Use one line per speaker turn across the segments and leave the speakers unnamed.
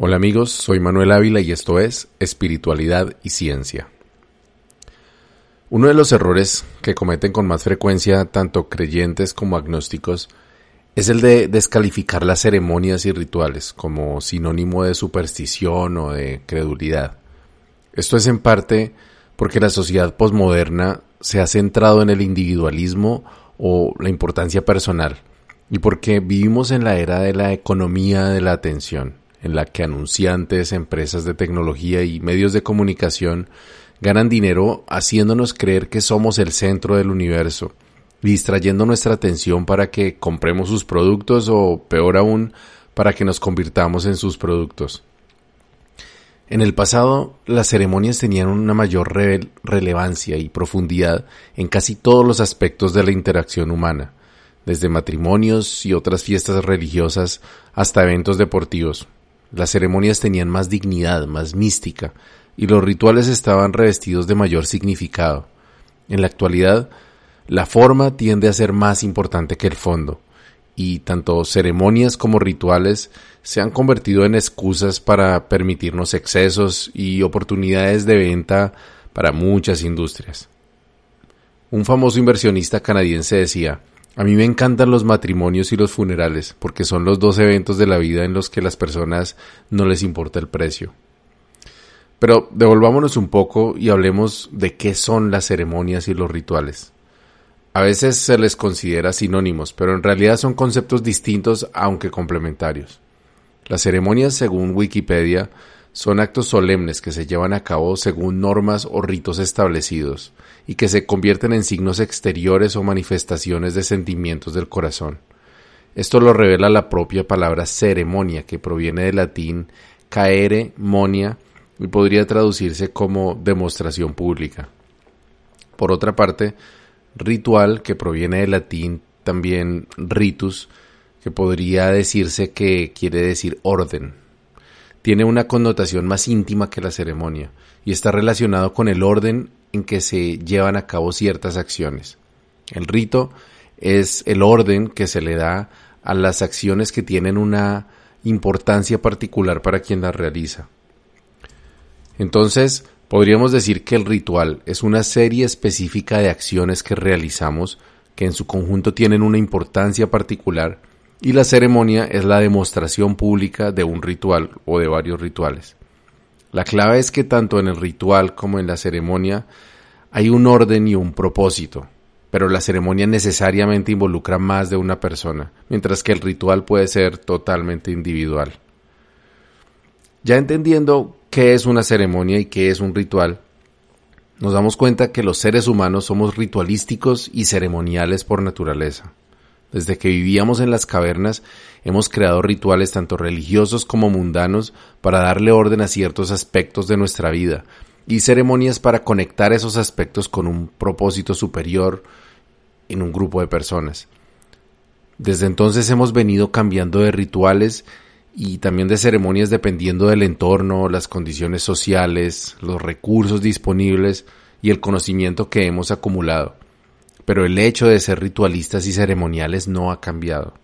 Hola amigos, soy Manuel Ávila y esto es Espiritualidad y Ciencia. Uno de los errores que cometen con más frecuencia tanto creyentes como agnósticos es el de descalificar las ceremonias y rituales como sinónimo de superstición o de credulidad. Esto es en parte porque la sociedad posmoderna se ha centrado en el individualismo o la importancia personal y porque vivimos en la era de la economía de la atención en la que anunciantes, empresas de tecnología y medios de comunicación ganan dinero haciéndonos creer que somos el centro del universo, distrayendo nuestra atención para que compremos sus productos o, peor aún, para que nos convirtamos en sus productos. En el pasado, las ceremonias tenían una mayor relevancia y profundidad en casi todos los aspectos de la interacción humana, desde matrimonios y otras fiestas religiosas hasta eventos deportivos. Las ceremonias tenían más dignidad, más mística, y los rituales estaban revestidos de mayor significado. En la actualidad, la forma tiende a ser más importante que el fondo, y tanto ceremonias como rituales se han convertido en excusas para permitirnos excesos y oportunidades de venta para muchas industrias. Un famoso inversionista canadiense decía, a mí me encantan los matrimonios y los funerales porque son los dos eventos de la vida en los que las personas no les importa el precio. Pero devolvámonos un poco y hablemos de qué son las ceremonias y los rituales. A veces se les considera sinónimos, pero en realidad son conceptos distintos aunque complementarios. Las ceremonias, según Wikipedia, son actos solemnes que se llevan a cabo según normas o ritos establecidos y que se convierten en signos exteriores o manifestaciones de sentimientos del corazón. Esto lo revela la propia palabra ceremonia, que proviene del latín caere monia y podría traducirse como demostración pública. Por otra parte, ritual, que proviene del latín también ritus, que podría decirse que quiere decir orden tiene una connotación más íntima que la ceremonia y está relacionado con el orden en que se llevan a cabo ciertas acciones. El rito es el orden que se le da a las acciones que tienen una importancia particular para quien las realiza. Entonces, podríamos decir que el ritual es una serie específica de acciones que realizamos que en su conjunto tienen una importancia particular y la ceremonia es la demostración pública de un ritual o de varios rituales. La clave es que tanto en el ritual como en la ceremonia hay un orden y un propósito, pero la ceremonia necesariamente involucra más de una persona, mientras que el ritual puede ser totalmente individual. Ya entendiendo qué es una ceremonia y qué es un ritual, nos damos cuenta que los seres humanos somos ritualísticos y ceremoniales por naturaleza. Desde que vivíamos en las cavernas, hemos creado rituales tanto religiosos como mundanos para darle orden a ciertos aspectos de nuestra vida y ceremonias para conectar esos aspectos con un propósito superior en un grupo de personas. Desde entonces hemos venido cambiando de rituales y también de ceremonias dependiendo del entorno, las condiciones sociales, los recursos disponibles y el conocimiento que hemos acumulado pero el hecho de ser ritualistas y ceremoniales no ha cambiado.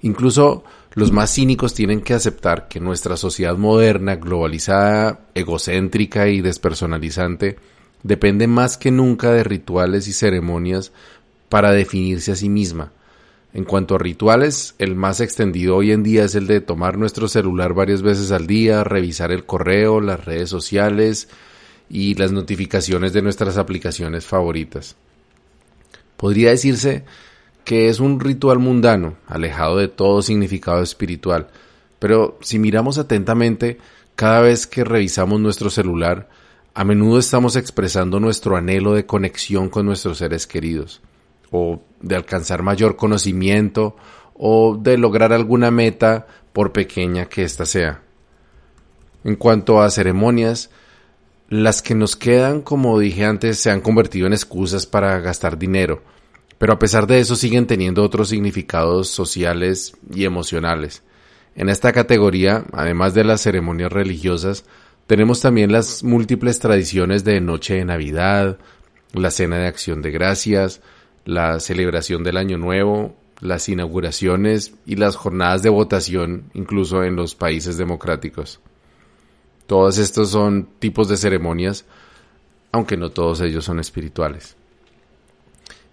Incluso los más cínicos tienen que aceptar que nuestra sociedad moderna, globalizada, egocéntrica y despersonalizante, depende más que nunca de rituales y ceremonias para definirse a sí misma. En cuanto a rituales, el más extendido hoy en día es el de tomar nuestro celular varias veces al día, revisar el correo, las redes sociales y las notificaciones de nuestras aplicaciones favoritas. Podría decirse que es un ritual mundano, alejado de todo significado espiritual, pero si miramos atentamente, cada vez que revisamos nuestro celular, a menudo estamos expresando nuestro anhelo de conexión con nuestros seres queridos, o de alcanzar mayor conocimiento, o de lograr alguna meta, por pequeña que ésta sea. En cuanto a ceremonias, las que nos quedan, como dije antes, se han convertido en excusas para gastar dinero, pero a pesar de eso siguen teniendo otros significados sociales y emocionales. En esta categoría, además de las ceremonias religiosas, tenemos también las múltiples tradiciones de Noche de Navidad, la Cena de Acción de Gracias, la celebración del Año Nuevo, las inauguraciones y las jornadas de votación, incluso en los países democráticos. Todos estos son tipos de ceremonias, aunque no todos ellos son espirituales.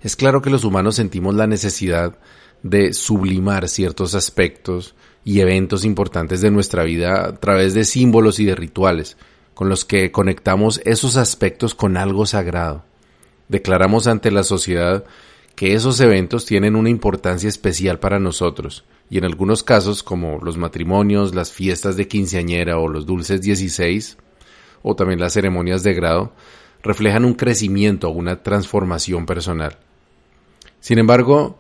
Es claro que los humanos sentimos la necesidad de sublimar ciertos aspectos y eventos importantes de nuestra vida a través de símbolos y de rituales, con los que conectamos esos aspectos con algo sagrado. Declaramos ante la sociedad que esos eventos tienen una importancia especial para nosotros, y en algunos casos, como los matrimonios, las fiestas de quinceañera o los dulces 16, o también las ceremonias de grado, reflejan un crecimiento o una transformación personal. Sin embargo,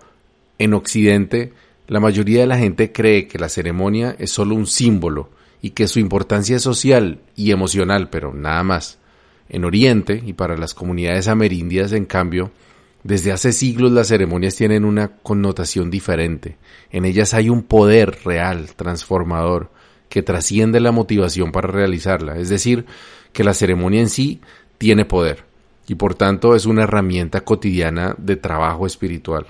en Occidente, la mayoría de la gente cree que la ceremonia es solo un símbolo y que su importancia es social y emocional, pero nada más. En Oriente y para las comunidades amerindias, en cambio, desde hace siglos las ceremonias tienen una connotación diferente. En ellas hay un poder real, transformador, que trasciende la motivación para realizarla. Es decir, que la ceremonia en sí tiene poder y por tanto es una herramienta cotidiana de trabajo espiritual.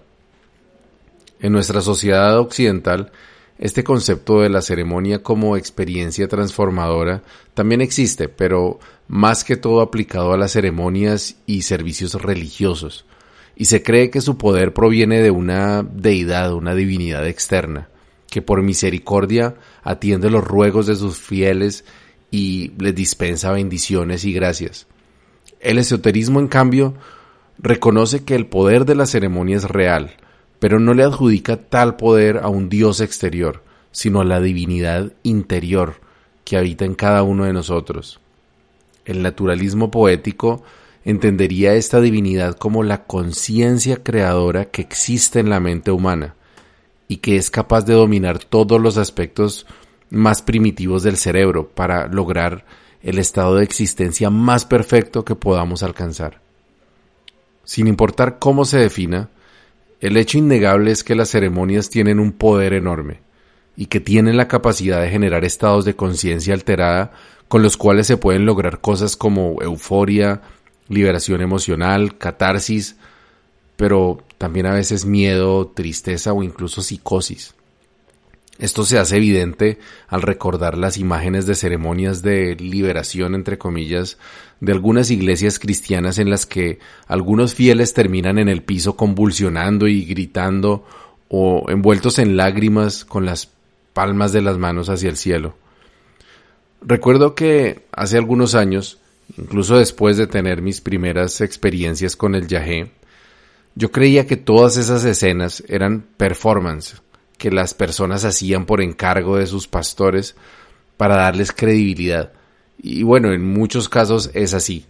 En nuestra sociedad occidental, este concepto de la ceremonia como experiencia transformadora también existe, pero más que todo aplicado a las ceremonias y servicios religiosos y se cree que su poder proviene de una deidad, una divinidad externa, que por misericordia atiende los ruegos de sus fieles y les dispensa bendiciones y gracias. El esoterismo, en cambio, reconoce que el poder de la ceremonia es real, pero no le adjudica tal poder a un Dios exterior, sino a la divinidad interior que habita en cada uno de nosotros. El naturalismo poético entendería esta divinidad como la conciencia creadora que existe en la mente humana y que es capaz de dominar todos los aspectos más primitivos del cerebro para lograr el estado de existencia más perfecto que podamos alcanzar. Sin importar cómo se defina, el hecho innegable es que las ceremonias tienen un poder enorme y que tienen la capacidad de generar estados de conciencia alterada con los cuales se pueden lograr cosas como euforia, liberación emocional, catarsis, pero también a veces miedo, tristeza o incluso psicosis. Esto se hace evidente al recordar las imágenes de ceremonias de liberación, entre comillas, de algunas iglesias cristianas en las que algunos fieles terminan en el piso convulsionando y gritando o envueltos en lágrimas con las palmas de las manos hacia el cielo. Recuerdo que hace algunos años incluso después de tener mis primeras experiencias con el yagé, yo creía que todas esas escenas eran performance que las personas hacían por encargo de sus pastores para darles credibilidad. Y bueno, en muchos casos es así.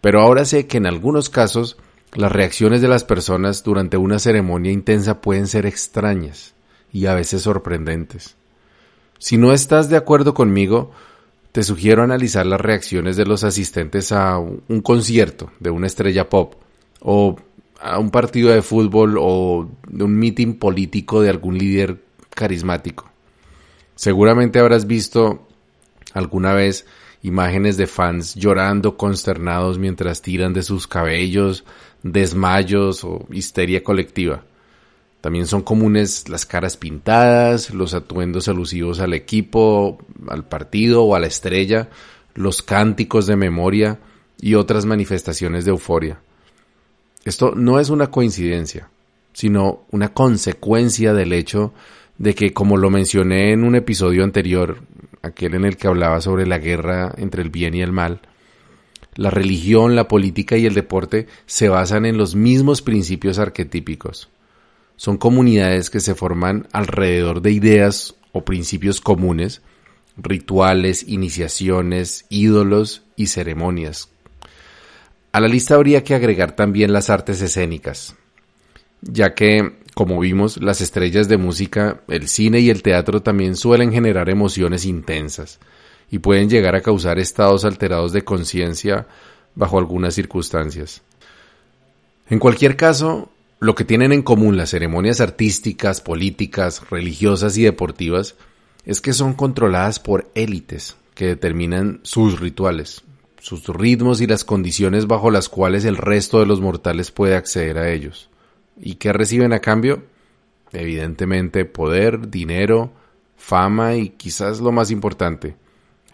Pero ahora sé que en algunos casos las reacciones de las personas durante una ceremonia intensa pueden ser extrañas y a veces sorprendentes. Si no estás de acuerdo conmigo, te sugiero analizar las reacciones de los asistentes a un concierto de una estrella pop o a un partido de fútbol o de un meeting político de algún líder carismático. Seguramente habrás visto alguna vez imágenes de fans llorando consternados mientras tiran de sus cabellos, desmayos o histeria colectiva. También son comunes las caras pintadas, los atuendos alusivos al equipo, al partido o a la estrella, los cánticos de memoria y otras manifestaciones de euforia. Esto no es una coincidencia, sino una consecuencia del hecho de que, como lo mencioné en un episodio anterior, aquel en el que hablaba sobre la guerra entre el bien y el mal, la religión, la política y el deporte se basan en los mismos principios arquetípicos son comunidades que se forman alrededor de ideas o principios comunes, rituales, iniciaciones, ídolos y ceremonias. A la lista habría que agregar también las artes escénicas, ya que, como vimos, las estrellas de música, el cine y el teatro también suelen generar emociones intensas y pueden llegar a causar estados alterados de conciencia bajo algunas circunstancias. En cualquier caso, lo que tienen en común las ceremonias artísticas, políticas, religiosas y deportivas es que son controladas por élites que determinan sus rituales, sus ritmos y las condiciones bajo las cuales el resto de los mortales puede acceder a ellos. ¿Y qué reciben a cambio? evidentemente poder, dinero, fama y quizás lo más importante,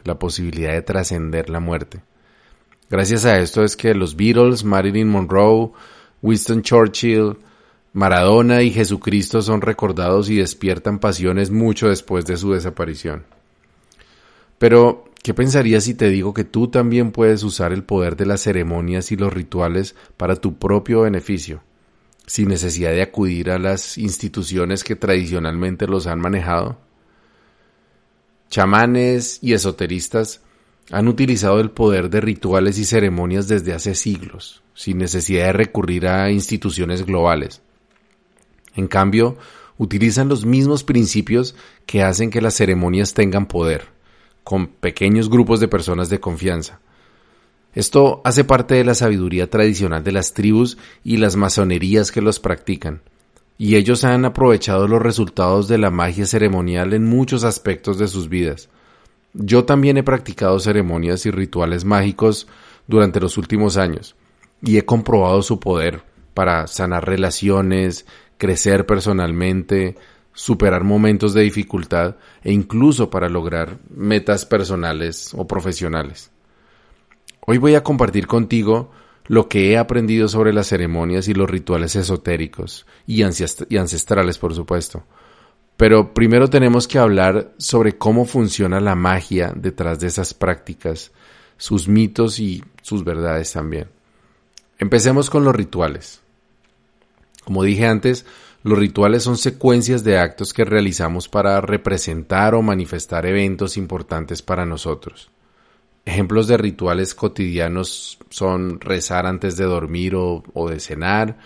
la posibilidad de trascender la muerte. Gracias a esto es que los Beatles, Marilyn Monroe, Winston Churchill, Maradona y Jesucristo son recordados y despiertan pasiones mucho después de su desaparición. Pero, ¿qué pensarías si te digo que tú también puedes usar el poder de las ceremonias y los rituales para tu propio beneficio, sin necesidad de acudir a las instituciones que tradicionalmente los han manejado? Chamanes y esoteristas han utilizado el poder de rituales y ceremonias desde hace siglos, sin necesidad de recurrir a instituciones globales. En cambio, utilizan los mismos principios que hacen que las ceremonias tengan poder, con pequeños grupos de personas de confianza. Esto hace parte de la sabiduría tradicional de las tribus y las masonerías que los practican, y ellos han aprovechado los resultados de la magia ceremonial en muchos aspectos de sus vidas. Yo también he practicado ceremonias y rituales mágicos durante los últimos años, y he comprobado su poder para sanar relaciones, crecer personalmente, superar momentos de dificultad e incluso para lograr metas personales o profesionales. Hoy voy a compartir contigo lo que he aprendido sobre las ceremonias y los rituales esotéricos y, ancestrales, por supuesto. Pero primero tenemos que hablar sobre cómo funciona la magia detrás de esas prácticas, sus mitos y sus verdades también. Empecemos con los rituales. Como dije antes, los rituales son secuencias de actos que realizamos para representar o manifestar eventos importantes para nosotros. Ejemplos de rituales cotidianos son rezar antes de dormir o, de cenar,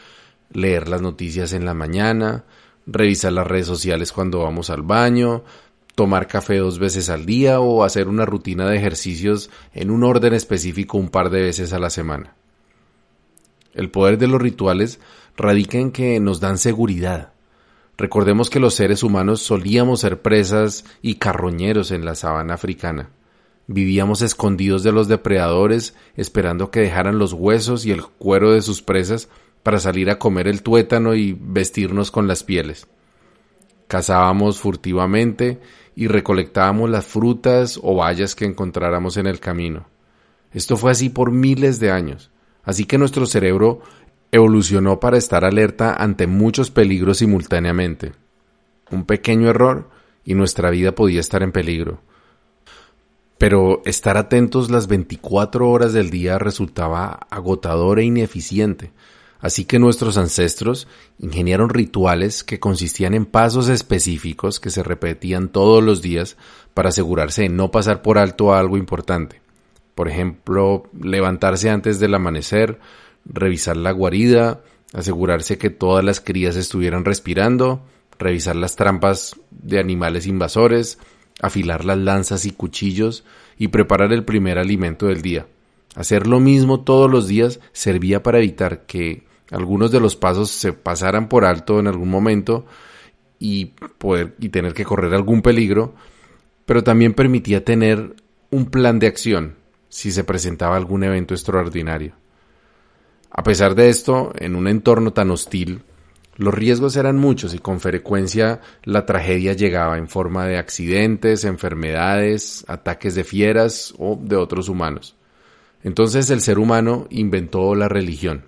leer las noticias en la mañana, revisar las redes sociales cuando vamos al baño, tomar café dos veces al día o hacer una rutina de ejercicios en un orden específico un par de veces a la semana. El poder de los rituales radica en que nos dan seguridad. Recordemos que los seres humanos solíamos ser presas y carroñeros en la sabana africana. Vivíamos escondidos de los depredadores, esperando que dejaran los huesos y el cuero de sus presas para salir a comer el tuétano y vestirnos con las pieles. Cazábamos furtivamente y recolectábamos las frutas o bayas que encontráramos en el camino. Esto fue así por miles de años, así que nuestro cerebro evolucionó para estar alerta ante muchos peligros simultáneamente. Un pequeño error y nuestra vida podía estar en peligro. Pero estar atentos las 24 horas del día resultaba agotador e ineficiente, así que nuestros ancestros ingeniaron rituales que consistían en pasos específicos que se repetían todos los días para asegurarse de no pasar por alto algo importante. Por ejemplo, levantarse antes del amanecer, revisar la guarida, asegurarse que todas las crías estuvieran respirando, revisar las trampas de animales invasores, afilar las lanzas y cuchillos y preparar el primer alimento del día. Hacer lo mismo todos los días servía para evitar que algunos de los pasos se pasaran por alto en algún momento y poder y tener que correr algún peligro, pero también permitía tener un plan de acción si se presentaba algún evento extraordinario. A pesar de esto, en un entorno tan hostil, los riesgos eran muchos y con frecuencia la tragedia llegaba en forma de accidentes, enfermedades, ataques de fieras o de otros humanos. Entonces el ser humano inventó la religión.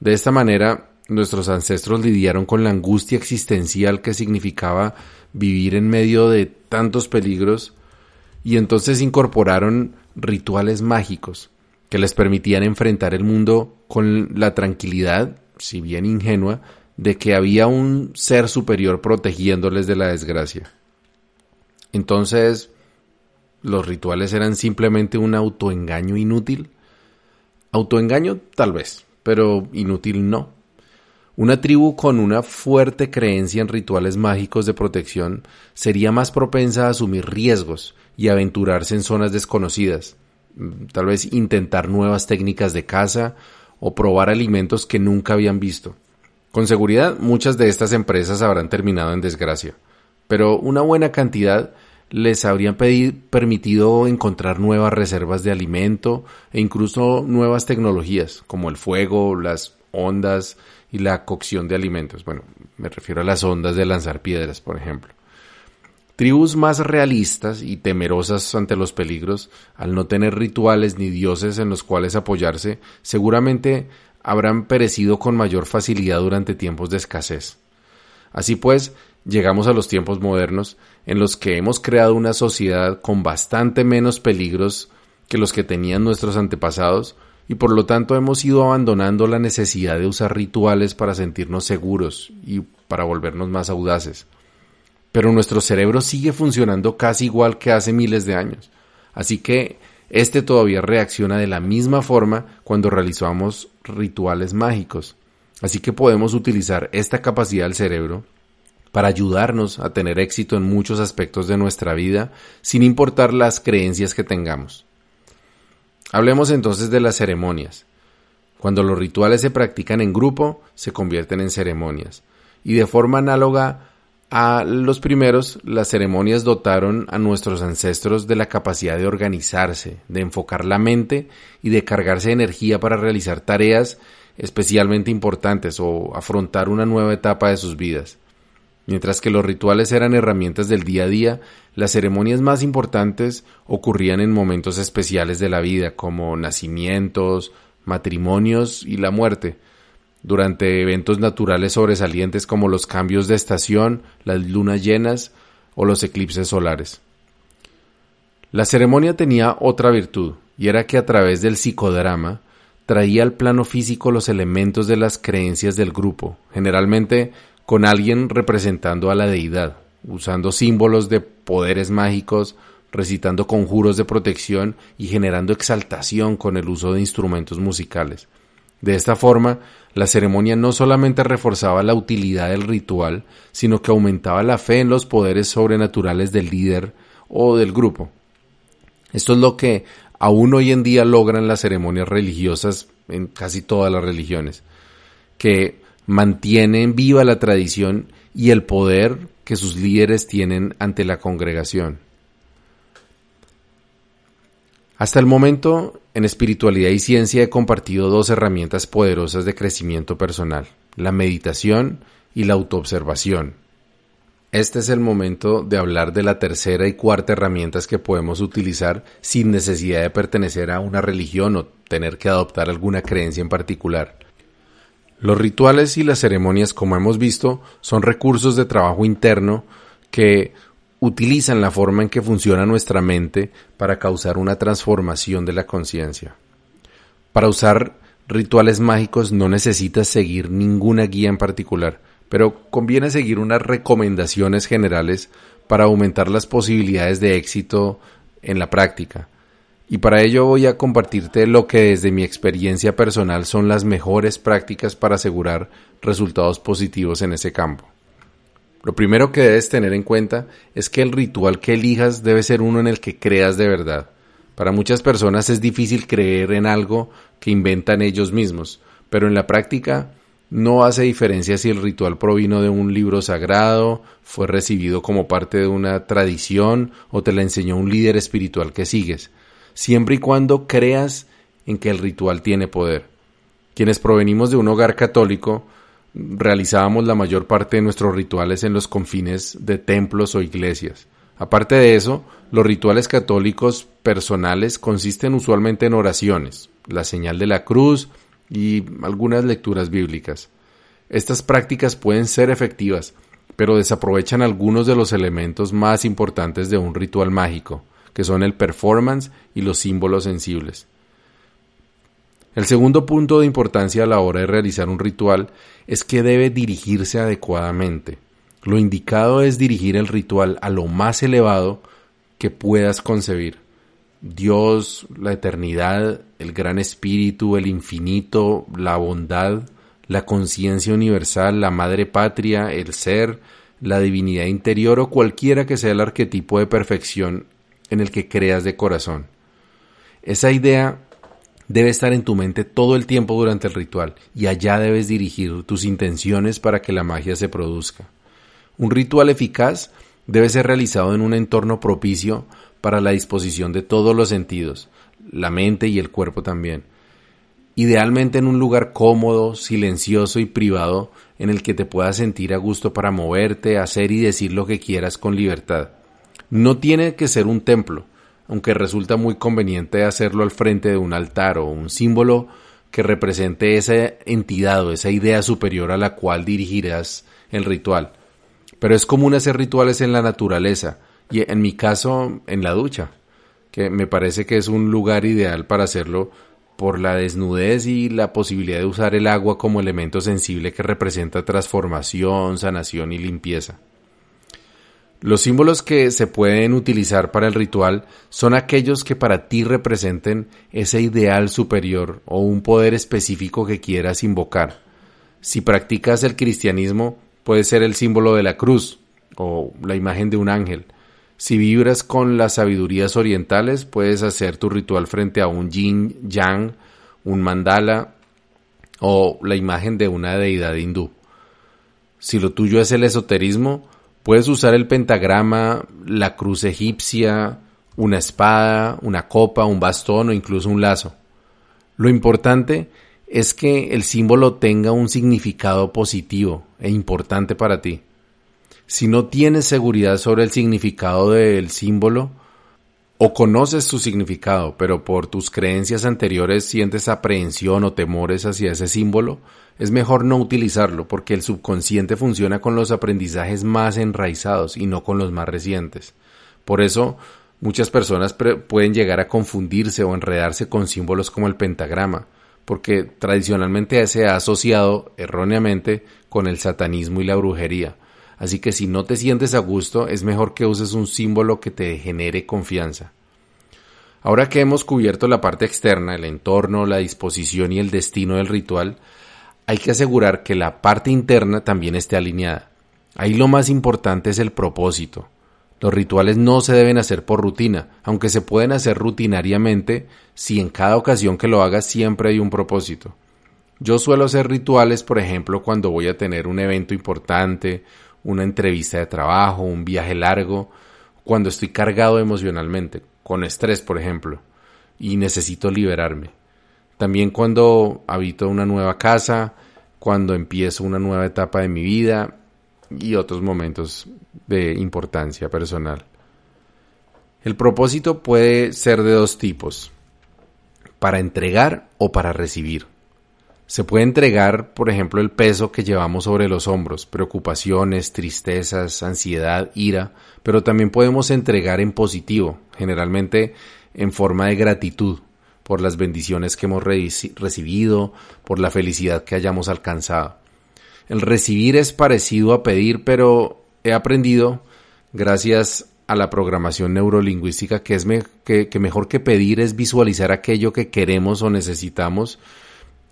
De esta manera, nuestros ancestros lidiaron con la angustia existencial que significaba vivir en medio de tantos peligros y entonces incorporaron rituales mágicos que les permitían enfrentar el mundo con la tranquilidad, si bien ingenua, de que había un ser superior protegiéndoles de la desgracia. Entonces, ¿los rituales eran simplemente un autoengaño inútil? Autoengaño tal vez, pero inútil no. Una tribu con una fuerte creencia en rituales mágicos de protección sería más propensa a asumir riesgos y aventurarse en zonas desconocidas, Mm, tal vez intentar nuevas técnicas de caza o probar alimentos que nunca habían visto. Con seguridad muchas de estas empresas habrán terminado en desgracia, pero una buena cantidad les habrían permitido encontrar nuevas reservas de alimento e incluso nuevas tecnologías como el fuego, las ondas y la cocción de alimentos. Bueno, me refiero a las ondas de lanzar piedras, por ejemplo. Tribus más realistas y temerosas ante los peligros, al no tener rituales ni dioses en los cuales apoyarse, seguramente habrán perecido con mayor facilidad durante tiempos de escasez. Así pues, llegamos a los tiempos modernos en los que hemos creado una sociedad con bastante menos peligros que los que tenían nuestros antepasados, y por lo tanto hemos ido abandonando la necesidad de usar rituales para sentirnos seguros y para volvernos más audaces pero nuestro cerebro sigue funcionando casi igual que hace miles de años. Así que este todavía reacciona de la misma forma cuando realizamos rituales mágicos. Así que podemos utilizar esta capacidad del cerebro para ayudarnos a tener éxito en muchos aspectos de nuestra vida sin importar las creencias que tengamos. Hablemos entonces de las ceremonias. Cuando los rituales se practican en grupo, se convierten en ceremonias. Y de forma análoga a los primeros, las ceremonias dotaron a nuestros ancestros de la capacidad de organizarse, de enfocar la mente y de cargarse de energía para realizar tareas especialmente importantes o afrontar una nueva etapa de sus vidas. Mientras que los rituales eran herramientas del día a día, las ceremonias más importantes ocurrían en momentos especiales de la vida, como nacimientos, matrimonios y la muerte, durante eventos naturales sobresalientes como los cambios de estación, las lunas llenas o los eclipses solares. La ceremonia tenía otra virtud, y era que a través del psicodrama traía al plano físico los elementos de las creencias del grupo, generalmente con alguien representando a la deidad, usando símbolos de poderes mágicos, recitando conjuros de protección y generando exaltación con el uso de instrumentos musicales. De esta forma, la ceremonia no solamente reforzaba la utilidad del ritual, sino que aumentaba la fe en los poderes sobrenaturales del líder o del grupo. Esto es lo que aún hoy en día logran las ceremonias religiosas en casi todas las religiones, que mantienen viva la tradición y el poder que sus líderes tienen ante la congregación. Hasta el momento, en espiritualidad y ciencia he compartido dos herramientas poderosas de crecimiento personal, la meditación y la autoobservación. Este es el momento de hablar de la tercera y cuarta herramientas que podemos utilizar sin necesidad de pertenecer a una religión o tener que adoptar alguna creencia en particular. Los rituales y las ceremonias, como hemos visto, son recursos de trabajo interno que utilizan la forma en que funciona nuestra mente para causar una transformación de la conciencia. Para usar rituales mágicos no necesitas seguir ninguna guía en particular, pero conviene seguir unas recomendaciones generales para aumentar las posibilidades de éxito en la práctica. Y para ello voy a compartirte lo que desde mi experiencia personal son las mejores prácticas para asegurar resultados positivos en ese campo. Lo primero que debes tener en cuenta es que el ritual que elijas debe ser uno en el que creas de verdad. Para muchas personas es difícil creer en algo que inventan ellos mismos, pero en la práctica no hace diferencia si el ritual provino de un libro sagrado, fue recibido como parte de una tradición o te la enseñó un líder espiritual que sigues, siempre y cuando creas en que el ritual tiene poder. Quienes provenimos de un hogar católico realizábamos la mayor parte de nuestros rituales en los confines de templos o iglesias. Aparte de eso, los rituales católicos personales consisten usualmente en oraciones, la señal de la cruz y algunas lecturas bíblicas. Estas prácticas pueden ser efectivas, pero desaprovechan algunos de los elementos más importantes de un ritual mágico, que son el performance y los símbolos sensibles. El segundo punto de importancia a la hora de realizar un ritual es que debe dirigirse adecuadamente. Lo indicado es dirigir el ritual a lo más elevado que puedas concebir. Dios, la eternidad, el gran espíritu, el infinito, la bondad, la conciencia universal, la madre patria, el ser, la divinidad interior o cualquiera que sea el arquetipo de perfección en el que creas de corazón. Esa idea debe estar en tu mente todo el tiempo durante el ritual y allá debes dirigir tus intenciones para que la magia se produzca. Un ritual eficaz debe ser realizado en un entorno propicio para la disposición de todos los sentidos, la mente y el cuerpo también. idealmente en un lugar cómodo, silencioso y privado en el que te puedas sentir a gusto para moverte, hacer y decir lo que quieras con libertad. No tiene que ser un templo, aunque resulta muy conveniente hacerlo al frente de un altar o un símbolo que represente esa entidad o esa idea superior a la cual dirigirás el ritual. Pero es común hacer rituales en la naturaleza y en mi caso en la ducha, que me parece que es un lugar ideal para hacerlo por la desnudez y la posibilidad de usar el agua como elemento sensible que representa transformación, sanación y limpieza. Los símbolos que se pueden utilizar para el ritual son aquellos que para ti representen ese ideal superior o un poder específico que quieras invocar. Si practicas el cristianismo, puede ser el símbolo de la cruz o la imagen de un ángel. Si vibras con las sabidurías orientales, puedes hacer tu ritual frente a un yin yang, un mandala o la imagen de una deidad hindú. Si lo tuyo es el esoterismo, Puedes usar el pentagrama, la cruz egipcia, una espada, una copa, un bastón o incluso un lazo. Lo importante es que el símbolo tenga un significado positivo e importante para ti. Si no tienes seguridad sobre el significado del símbolo, o conoces su significado, pero por tus creencias anteriores sientes aprehensión o temores hacia ese símbolo, es mejor no utilizarlo porque el subconsciente funciona con los aprendizajes más enraizados y no con los más recientes. Por eso, muchas personas pueden llegar a confundirse o enredarse con símbolos como el pentagrama, porque tradicionalmente se ha asociado erróneamente con el satanismo y la brujería Así que si no te sientes a gusto, es mejor que uses un símbolo que te genere confianza. Ahora que hemos cubierto la parte externa, el entorno, la disposición y el destino del ritual, hay que asegurar que la parte interna también esté alineada. Ahí lo más importante es el propósito. Los rituales no se deben hacer por rutina, aunque se pueden hacer rutinariamente si en cada ocasión que lo hagas siempre hay un propósito. Yo suelo hacer rituales, por ejemplo, cuando voy a tener un evento importante una entrevista de trabajo, un viaje largo, cuando estoy cargado emocionalmente, con estrés, por ejemplo, y necesito liberarme. También cuando habito una nueva casa, cuando empiezo una nueva etapa de mi vida y otros momentos de importancia personal. El propósito puede ser de dos tipos, para entregar o para recibir. Se puede entregar, por ejemplo, el peso que llevamos sobre los hombros, preocupaciones, tristezas, ansiedad, ira, pero también podemos entregar en positivo, generalmente en forma de gratitud por las bendiciones que hemos recibido, por la felicidad que hayamos alcanzado. El recibir es parecido a pedir, pero he aprendido, gracias a la programación neurolingüística, que es que mejor que pedir es visualizar aquello que queremos o necesitamos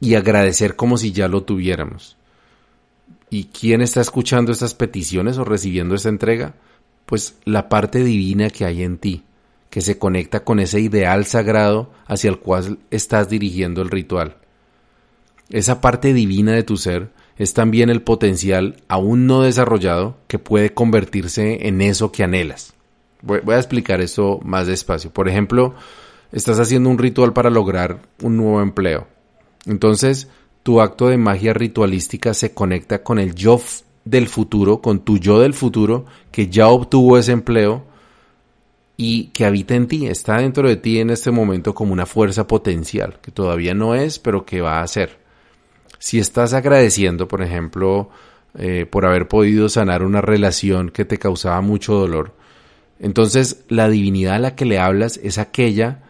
y agradecer como si ya lo tuviéramos. ¿Y quién está escuchando estas peticiones o recibiendo esta entrega? Pues la parte divina que hay en ti, que se conecta con ese ideal sagrado hacia el cual estás dirigiendo el ritual. Esa parte divina de tu ser es también el potencial aún no desarrollado que puede convertirse en eso que anhelas. Voy, a explicar esto más despacio. Por ejemplo, estás haciendo un ritual para lograr un nuevo empleo entonces, tu acto de magia ritualística se conecta con el yo del futuro, con tu yo del futuro que ya obtuvo ese empleo y que habita en ti, está dentro de ti en este momento como una fuerza potencial, que todavía no es, pero que va a ser. Si estás agradeciendo, por ejemplo, eh, por haber podido sanar una relación que te causaba mucho dolor, entonces la divinidad a la que le hablas es aquella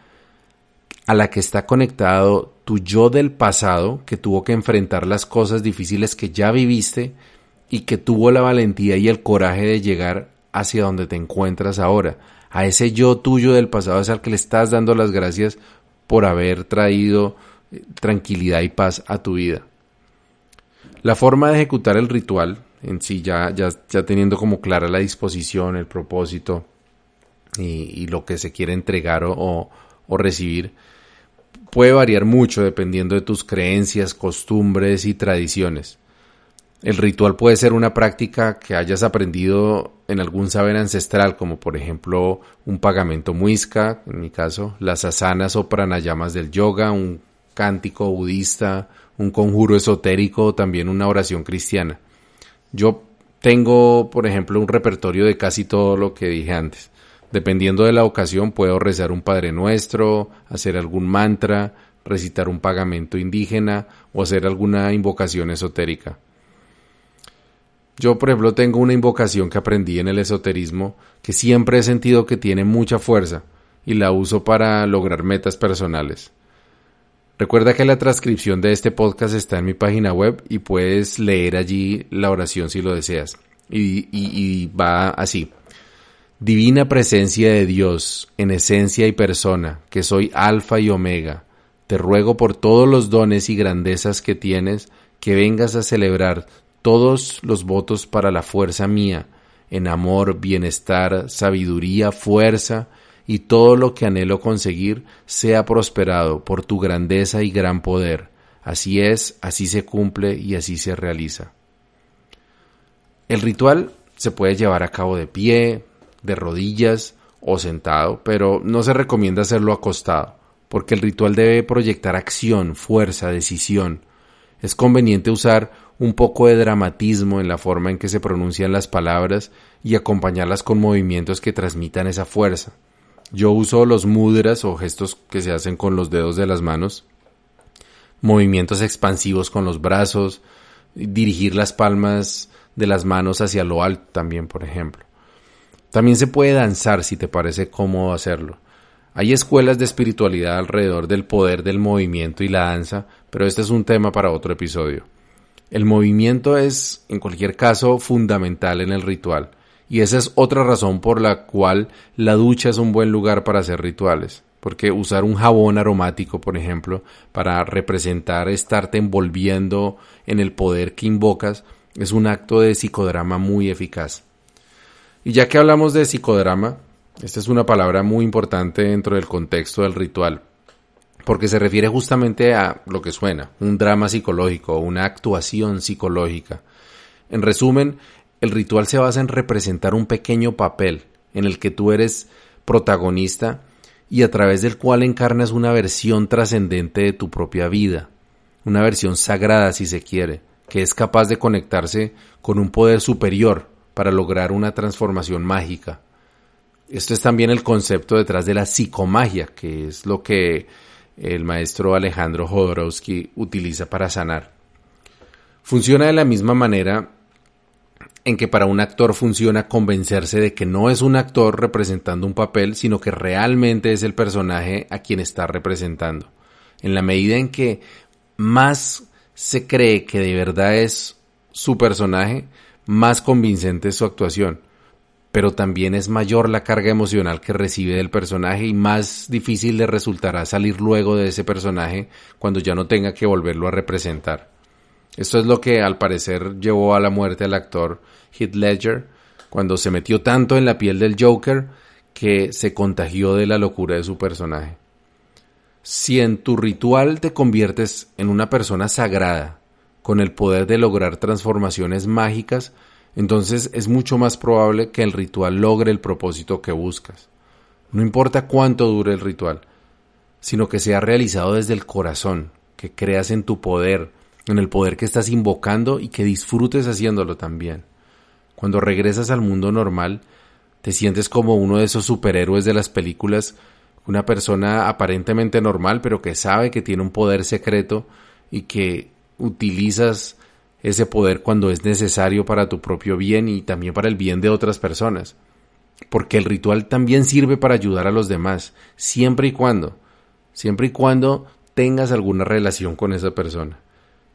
a la que está conectado tu yo del pasado que tuvo que enfrentar las cosas difíciles que ya viviste y que tuvo la valentía y el coraje de llegar hacia donde te encuentras ahora. A ese yo tuyo del pasado es al que le estás dando las gracias por haber traído eh, tranquilidad y paz a tu vida. La forma de ejecutar el ritual en sí, ya, ya, ya teniendo como clara la disposición, el propósito y, lo que se quiere entregar o, o recibir, puede variar mucho dependiendo de tus creencias, costumbres y tradiciones. El ritual puede ser una práctica que hayas aprendido en algún saber ancestral, como por ejemplo un pagamento muisca, en mi caso, las asanas o pranayamas del yoga, un cántico budista, un conjuro esotérico o también una oración cristiana. Yo tengo, por ejemplo, un repertorio de casi todo lo que dije antes. Dependiendo de la ocasión, puedo rezar un Padre Nuestro, hacer algún mantra, recitar un pagamento indígena o hacer alguna invocación esotérica. Yo, por ejemplo, tengo una invocación que aprendí en el esoterismo que siempre he sentido que tiene mucha fuerza y la uso para lograr metas personales. Recuerda que la transcripción de este podcast está en mi página web y puedes leer allí la oración si lo deseas. Y, y va así. Divina presencia de Dios, en esencia y persona, que soy alfa y omega, te ruego por todos los dones y grandezas que tienes, que vengas a celebrar todos los votos para la fuerza mía, en amor, bienestar, sabiduría, fuerza, y todo lo que anhelo conseguir sea prosperado por tu grandeza y gran poder. Así es, así se cumple y así se realiza. El ritual se puede llevar a cabo de pie, de rodillas o sentado, pero no se recomienda hacerlo acostado, porque el ritual debe proyectar acción, fuerza, decisión. Es conveniente usar un poco de dramatismo en la forma en que se pronuncian las palabras y acompañarlas con movimientos que transmitan esa fuerza. Yo uso los mudras o gestos que se hacen con los dedos de las manos, movimientos expansivos con los brazos, dirigir las palmas de las manos hacia lo alto también, por ejemplo. También se puede danzar si te parece cómodo hacerlo. Hay escuelas de espiritualidad alrededor del poder del movimiento y la danza, pero este es un tema para otro episodio. El movimiento es, en cualquier caso, fundamental en el ritual, y esa es otra razón por la cual la ducha es un buen lugar para hacer rituales, porque usar un jabón aromático, por ejemplo, para representar estarte envolviendo en el poder que invocas, es un acto de psicodrama muy eficaz. Y ya que hablamos de psicodrama, esta es una palabra muy importante dentro del contexto del ritual, porque se refiere justamente a lo que suena, un drama psicológico, una actuación psicológica. En resumen, el ritual se basa en representar un pequeño papel en el que tú eres protagonista y a través del cual encarnas una versión trascendente de tu propia vida, una versión sagrada si se quiere, que es capaz de conectarse con un poder superior para lograr una transformación mágica. Esto es también el concepto detrás de la psicomagia, que es lo que el maestro Alejandro Jodorowsky utiliza para sanar. Funciona de la misma manera en que para un actor funciona convencerse de que no es un actor representando un papel, sino que realmente es el personaje a quien está representando. En la medida en que más se cree que de verdad es su personaje, más convincente es su actuación, pero también es mayor la carga emocional que recibe del personaje y más difícil le resultará salir luego de ese personaje cuando ya no tenga que volverlo a representar. Esto es lo que al parecer llevó a la muerte al actor Heath Ledger cuando se metió tanto en la piel del Joker que se contagió de la locura de su personaje. Si en tu ritual te conviertes en una persona sagrada, con el poder de lograr transformaciones mágicas, entonces es mucho más probable que el ritual logre el propósito que buscas. No importa cuánto dure el ritual, sino que sea realizado desde el corazón, que creas en tu poder, en el poder que estás invocando y que disfrutes haciéndolo también. Cuando regresas al mundo normal, te sientes como uno de esos superhéroes de las películas, una persona aparentemente normal, pero que sabe que tiene un poder secreto y que utilizas ese poder cuando es necesario para tu propio bien y también para el bien de otras personas. Porque el ritual también sirve para ayudar a los demás, siempre y cuando, siempre y cuando tengas alguna relación con esa persona.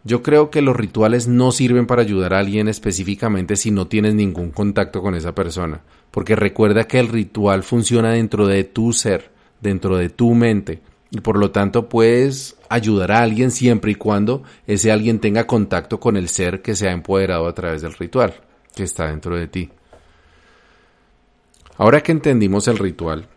Yo creo que los rituales no sirven para ayudar a alguien específicamente si no tienes ningún contacto con esa persona, porque recuerda que el ritual funciona dentro de tu ser, dentro de tu mente, y por lo tanto puedes ayudar a alguien siempre y cuando ese alguien tenga contacto con el ser que se ha empoderado a través del ritual que está dentro de ti. Ahora que entendimos el ritual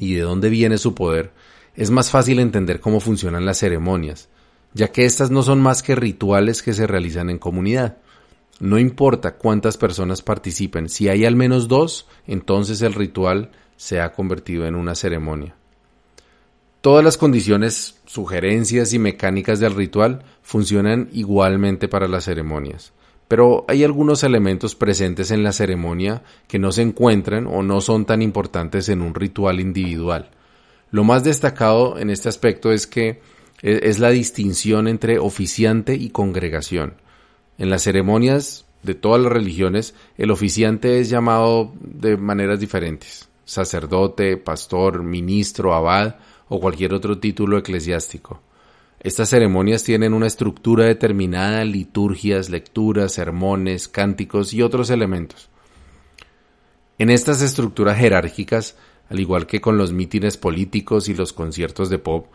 y de dónde viene su poder, es más fácil entender cómo funcionan las ceremonias, ya que estas no son más que rituales que se realizan en comunidad. No importa cuántas personas participen, si hay al menos dos, entonces el ritual se ha convertido en una ceremonia. Todas las condiciones, sugerencias y mecánicas del ritual funcionan igualmente para las ceremonias, pero hay algunos elementos presentes en la ceremonia que no se encuentran o no son tan importantes en un ritual individual. Lo más destacado en este aspecto es que e, es la distinción entre oficiante y congregación. En las ceremonias de todas las religiones, el oficiante es llamado de maneras diferentes. Sacerdote, pastor, ministro, abad o cualquier otro título eclesiástico. Estas ceremonias tienen una estructura determinada, liturgias, lecturas, sermones, cánticos y otros elementos. En estas estructuras jerárquicas, al igual que con los mítines políticos y los conciertos de pop,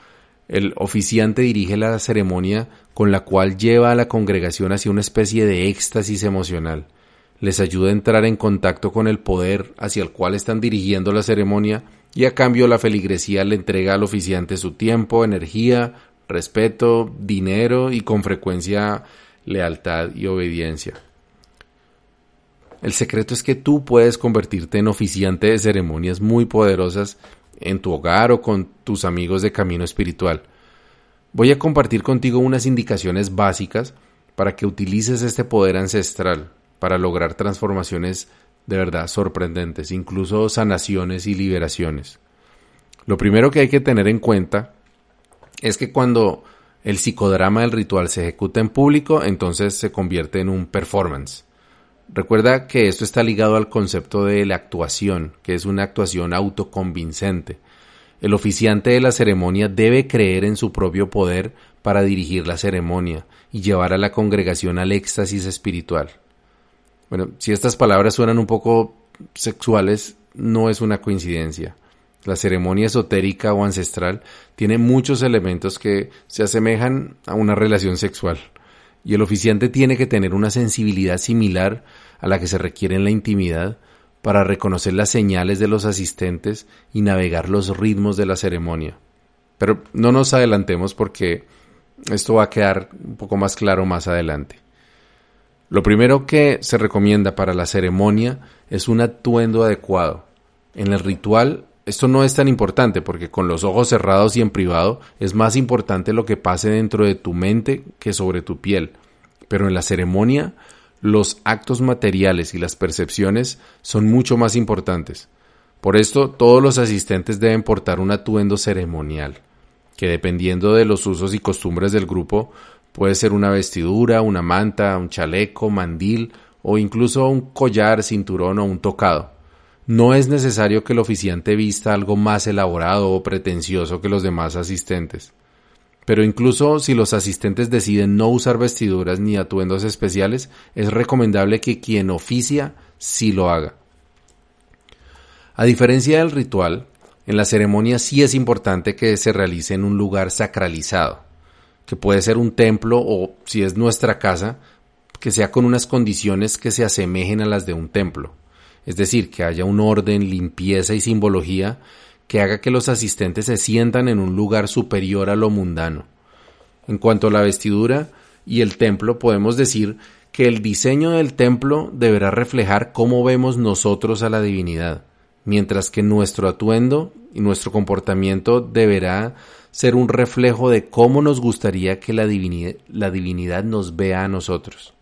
el oficiante dirige la ceremonia con la cual lleva a la congregación hacia una especie de éxtasis emocional. Les ayuda a entrar en contacto con el poder hacia el cual están dirigiendo la ceremonia y a cambio la feligresía le entrega al oficiante su tiempo, energía, respeto, dinero y con frecuencia lealtad y obediencia. El secreto es que tú puedes convertirte en oficiante de ceremonias muy poderosas en tu hogar o con tus amigos de camino espiritual. Voy a compartir contigo unas indicaciones básicas para que utilices este poder ancestral para lograr transformaciones de verdad sorprendentes, incluso sanaciones y liberaciones. Lo primero que hay que tener en cuenta es que cuando el psicodrama del ritual se ejecuta en público, entonces se convierte en un performance. Recuerda que esto está ligado al concepto de la actuación, que es una actuación autoconvincente. El oficiante de la ceremonia debe creer en su propio poder para dirigir la ceremonia y llevar a la congregación al éxtasis espiritual. Bueno, si estas palabras suenan un poco sexuales, no es una coincidencia. La ceremonia esotérica o ancestral tiene muchos elementos que se asemejan a una relación sexual y el oficiante tiene que tener una sensibilidad similar a la que se requiere en la intimidad para reconocer las señales de los asistentes y navegar los ritmos de la ceremonia. Pero no nos adelantemos porque esto va a quedar un poco más claro más adelante. Lo primero que se recomienda para la ceremonia es un atuendo adecuado. En el ritual esto no es tan importante porque con los ojos cerrados y en privado es más importante lo que pase dentro de tu mente que sobre tu piel. Pero en la ceremonia, los actos materiales y las percepciones son mucho más importantes. Por esto, todos los asistentes deben portar un atuendo ceremonial, que dependiendo de los usos y costumbres del grupo, puede ser una vestidura, una manta, un chaleco, mandil o incluso un collar, cinturón o un tocado. No es necesario que el oficiante vista algo más elaborado o pretencioso que los demás asistentes. Pero incluso si los asistentes deciden no usar vestiduras ni atuendos especiales, es recomendable que quien oficia sí lo haga. A diferencia del ritual, en la ceremonia sí es importante que se realice en un lugar sacralizado, que puede ser un templo o, si es nuestra casa, que sea con unas condiciones que se asemejen a las de un templo es decir, que haya un orden, limpieza y simbología que haga que los asistentes se sientan en un lugar superior a lo mundano. En cuanto a la vestidura y el templo, podemos decir que el diseño del templo deberá reflejar cómo vemos nosotros a la divinidad, mientras que nuestro atuendo y nuestro comportamiento deberá ser un reflejo de cómo nos gustaría que la divinidad, nos vea a nosotros.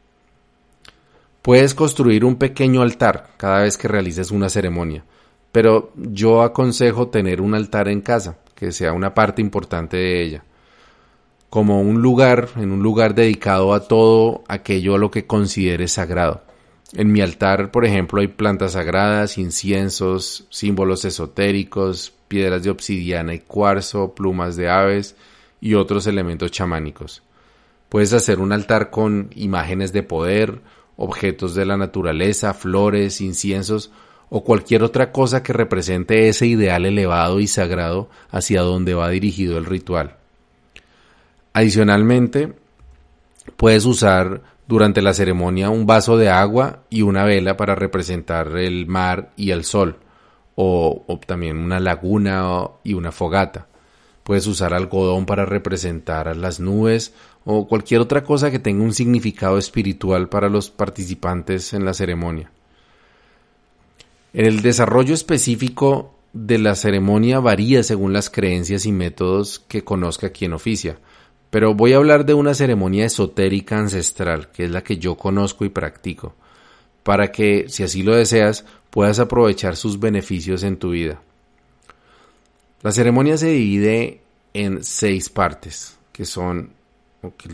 Puedes construir un pequeño altar cada vez que realices una ceremonia, pero yo aconsejo tener un altar en casa, que sea una parte importante de ella, como un lugar, en un lugar dedicado a todo aquello a lo que consideres sagrado. En mi altar, por ejemplo, hay plantas sagradas, inciensos, símbolos esotéricos, piedras de obsidiana y cuarzo, plumas de aves y otros elementos chamánicos. Puedes hacer un altar con imágenes de poder, objetos de la naturaleza, flores, inciensos o cualquier otra cosa que represente ese ideal elevado y sagrado hacia donde va dirigido el ritual. Adicionalmente, puedes usar durante la ceremonia un vaso de agua y una vela para representar el mar y el sol, o, también una laguna y una fogata. Puedes usar algodón para representar las nubes o cualquier otra cosa que tenga un significado espiritual para los participantes en la ceremonia. El desarrollo específico de la ceremonia varía según las creencias y métodos que conozca quien oficia, pero voy a hablar de una ceremonia esotérica ancestral, que es la que yo conozco y practico, para que, si así lo deseas, puedas aprovechar sus beneficios en tu vida. La ceremonia se divide en seis partes, que son,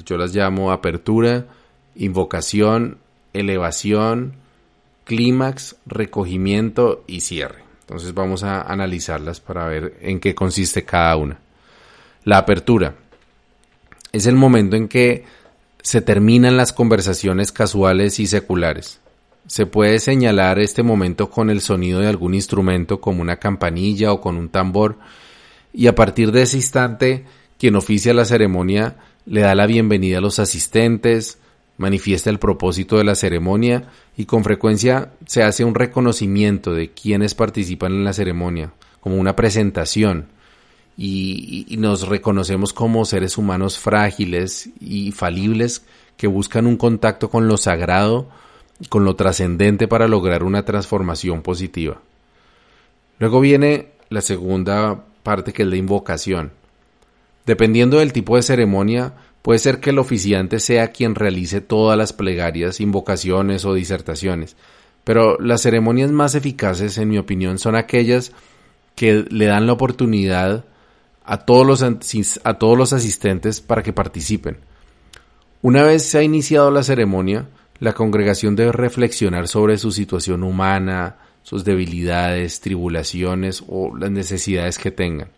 yo las llamo apertura, invocación, elevación, clímax, recogimiento y cierre. Entonces vamos a analizarlas para ver en qué consiste cada una. La apertura es el momento en que se terminan las conversaciones casuales y seculares. Se puede señalar este momento con el sonido de algún instrumento como una campanilla o con un tambor y a partir de ese instante quien oficia la ceremonia le da la bienvenida a los asistentes, manifiesta el propósito de la ceremonia y con frecuencia se hace un reconocimiento de quienes participan en la ceremonia, como una presentación, y, nos reconocemos como seres humanos frágiles y falibles que buscan un contacto con lo sagrado, con lo trascendente para lograr una transformación positiva. Luego viene la segunda parte que es la invocación. Dependiendo del tipo de ceremonia, Puede ser que el oficiante sea quien realice todas las plegarias, invocaciones o disertaciones, pero las ceremonias más eficaces, en mi opinión, son aquellas que le dan la oportunidad a todos los, a todos los asistentes para que participen. Una vez se ha iniciado la ceremonia, la congregación debe reflexionar sobre su situación humana, sus debilidades, tribulaciones o las necesidades que tengan.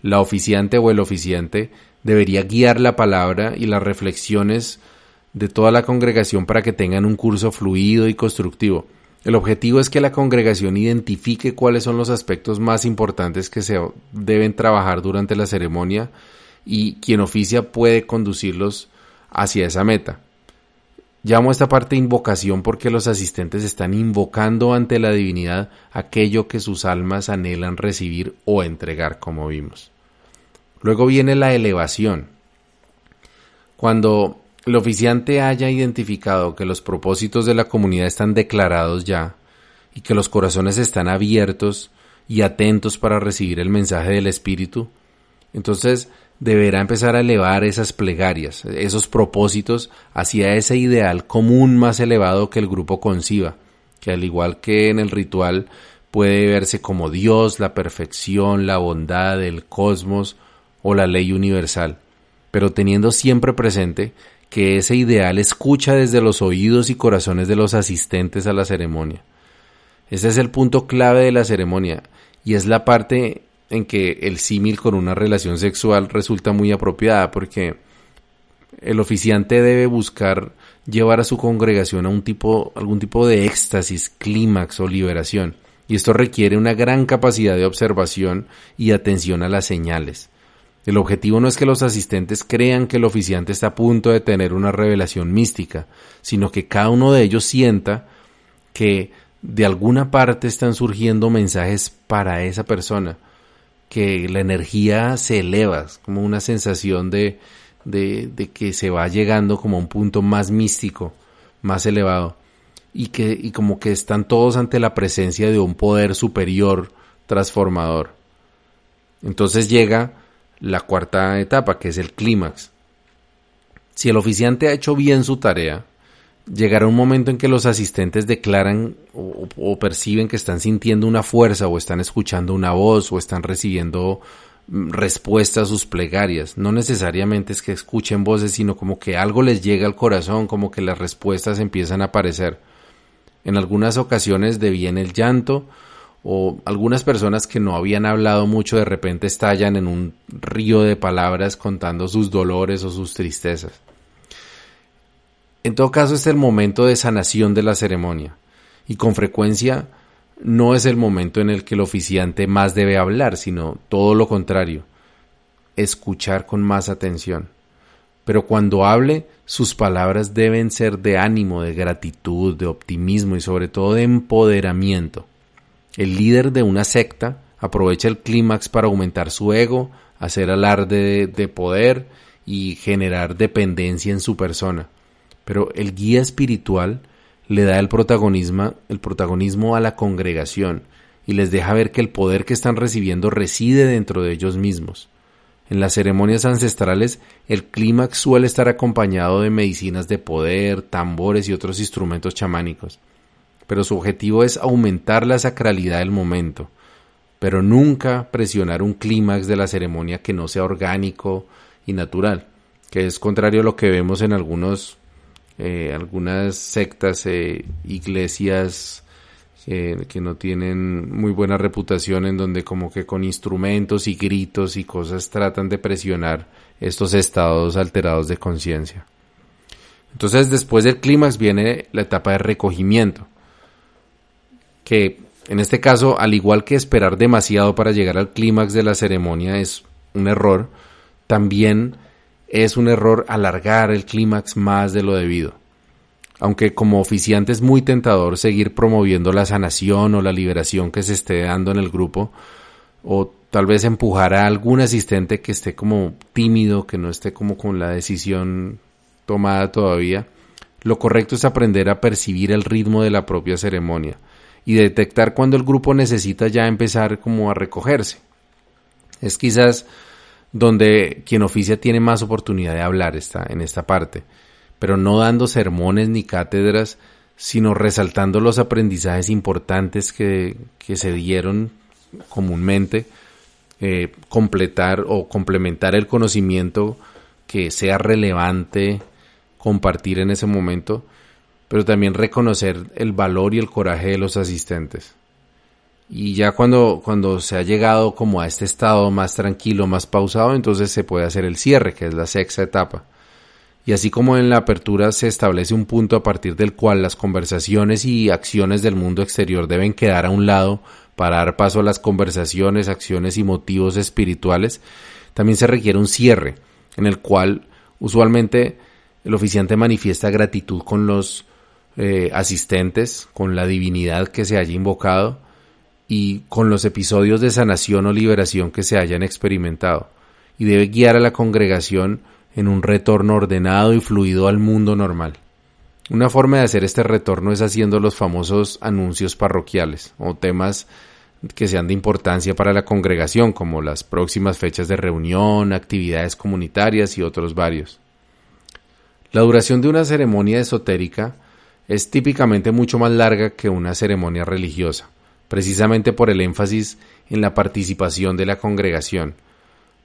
La oficiante o el oficiante debería guiar la palabra y las reflexiones de toda la congregación para que tengan un curso fluido y constructivo. El objetivo es que la congregación identifique cuáles son los aspectos más importantes que se deben trabajar durante la ceremonia y quien oficia puede conducirlos hacia esa meta. Llamo a esta parte invocación porque los asistentes están invocando ante la divinidad aquello que sus almas anhelan recibir o entregar, como vimos. Luego viene la elevación. Cuando el oficiante haya identificado que los propósitos de la comunidad están declarados ya y que los corazones están abiertos y atentos para recibir el mensaje del Espíritu, entonces deberá empezar a elevar esas plegarias, esos propósitos hacia ese ideal común más elevado que el grupo conciba, que al igual que en el ritual puede verse como Dios, la perfección, la bondad, el cosmos, o la ley universal, pero teniendo siempre presente que ese ideal escucha desde los oídos y corazones de los asistentes a la ceremonia. Ese es el punto clave de la ceremonia y es la parte en que el símil con una relación sexual resulta muy apropiada porque el oficiante debe buscar llevar a su congregación a un tipo, algún tipo de éxtasis, clímax o liberación. Y esto requiere una gran capacidad de observación y atención a las señales. El objetivo no es que los asistentes crean que el oficiante está a punto de tener una revelación mística, sino que cada uno de ellos sienta que de alguna parte están surgiendo mensajes para esa persona, que la energía se eleva, como una sensación de, de, que se va llegando como a un punto más místico, más elevado, y que y como que están todos ante la presencia de un poder superior transformador. Entonces llega la cuarta etapa, que es el clímax. Si el oficiante ha hecho bien su tarea, llegará un momento en que los asistentes declaran o, perciben que están sintiendo una fuerza o están escuchando una voz o están recibiendo mm, respuestas a sus plegarias. No necesariamente es que escuchen voces, sino como que algo les llega al corazón, como que las respuestas empiezan a aparecer. En algunas ocasiones deviene el llanto, o algunas personas que no habían hablado mucho de repente estallan en un río de palabras contando sus dolores o sus tristezas. En todo caso es el momento de sanación de la ceremonia y con frecuencia no es el momento en el que el oficiante más debe hablar, sino todo lo contrario, escuchar con más atención. Pero cuando hable, sus palabras deben ser de ánimo, de gratitud, de optimismo y sobre todo de empoderamiento. El líder de una secta aprovecha el clímax para aumentar su ego, hacer alarde de, poder y generar dependencia en su persona. Pero el guía espiritual le da el protagonismo, el protagonismo a la congregación y les deja ver que el poder que están recibiendo reside dentro de ellos mismos. En las ceremonias ancestrales, el clímax suele estar acompañado de medicinas de poder, tambores y otros instrumentos chamánicos. Pero su objetivo es aumentar la sacralidad del momento, pero nunca presionar un clímax de la ceremonia que no sea orgánico y natural, que es contrario a lo que vemos en algunos, eh, algunas sectas, e iglesias que no tienen muy buena reputación, en donde como que con instrumentos y gritos y cosas tratan de presionar estos estados alterados de conciencia. Entonces después del clímax viene la etapa de recogimiento, que en este caso, al igual que esperar demasiado para llegar al clímax de la ceremonia es un error, también es un error alargar el clímax más de lo debido. Aunque como oficiante es muy tentador seguir promoviendo la sanación o la liberación que se esté dando en el grupo, o tal vez empujar a algún asistente que esté como tímido, que no esté como con la decisión tomada todavía, lo correcto es aprender a percibir el ritmo de la propia ceremonia y detectar cuando el grupo necesita ya empezar como a recogerse. Es quizás donde quien oficia tiene más oportunidad de hablar está en esta parte pero no dando sermones ni cátedras, sino resaltando los aprendizajes importantes que, se dieron comúnmente, eh, completar o complementar el conocimiento que sea relevante compartir en ese momento, pero también reconocer el valor y el coraje de los asistentes. Y ya cuando, cuando se ha llegado como a este estado más tranquilo, más pausado, entonces se puede hacer el cierre, que es la sexta etapa y así como en la apertura se establece un punto a partir del cual las conversaciones y acciones del mundo exterior deben quedar a un lado para dar paso a las conversaciones, acciones y motivos espirituales, también se requiere un cierre, en el cual usualmente el oficiante manifiesta gratitud con los eh, asistentes, con la divinidad que se haya invocado y con los episodios de sanación o liberación que se hayan experimentado, y debe guiar a la congregación en un retorno ordenado y fluido al mundo normal. Una forma de hacer este retorno es haciendo los famosos anuncios parroquiales o temas que sean de importancia para la congregación, como las próximas fechas de reunión, actividades comunitarias y otros varios. La duración de una ceremonia esotérica es típicamente mucho más larga que una ceremonia religiosa, precisamente por el énfasis en la participación de la congregación,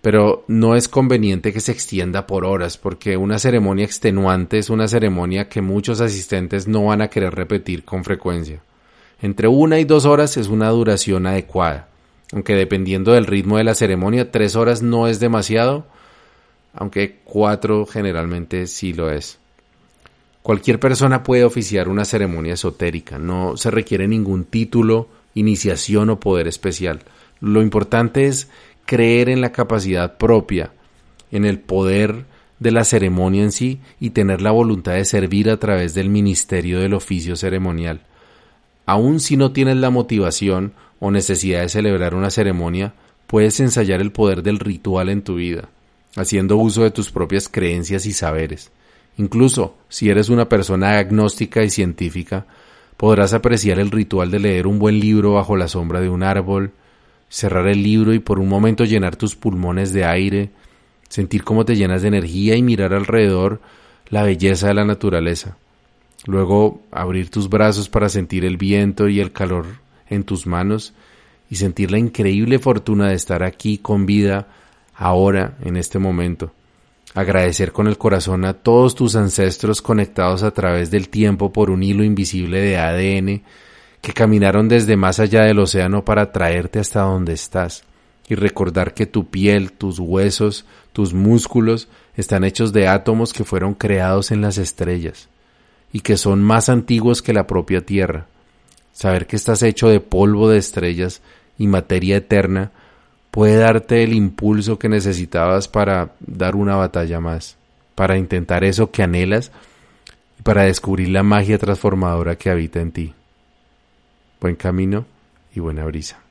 pero no es conveniente que se extienda por horas porque una ceremonia extenuante es una ceremonia que muchos asistentes no van a querer repetir con frecuencia. Entre una y dos horas es una duración adecuada, aunque dependiendo del ritmo de la ceremonia, tres horas no es demasiado, aunque cuatro generalmente sí lo es. Cualquier persona puede oficiar una ceremonia esotérica, no se requiere ningún título, iniciación o poder especial. Lo importante es creer en la capacidad propia, en el poder de la ceremonia en sí y tener la voluntad de servir a través del ministerio del oficio ceremonial. Aun si no tienes la motivación o necesidad de celebrar una ceremonia, puedes ensayar el poder del ritual en tu vida, haciendo uso de tus propias creencias y saberes. Incluso si eres una persona agnóstica y científica, podrás apreciar el ritual de leer un buen libro bajo la sombra de un árbol, cerrar el libro y por un momento llenar tus pulmones de aire, sentir cómo te llenas de energía y mirar alrededor la belleza de la naturaleza. Luego abrir tus brazos para sentir el viento y el calor en tus manos y sentir la increíble fortuna de estar aquí con vida ahora, en este momento. Agradecer con el corazón a todos tus ancestros conectados a través del tiempo por un hilo invisible de ADN que caminaron desde más allá del océano para traerte hasta donde estás, y recordar que tu piel, tus huesos, tus músculos están hechos de átomos que fueron creados en las estrellas, y que son más antiguos que la propia Tierra. Saber que estás hecho de polvo de estrellas y materia eterna puede darte el impulso que necesitabas para dar una batalla más, para intentar eso que anhelas y para descubrir la magia transformadora que habita en ti. Buen camino y buena brisa.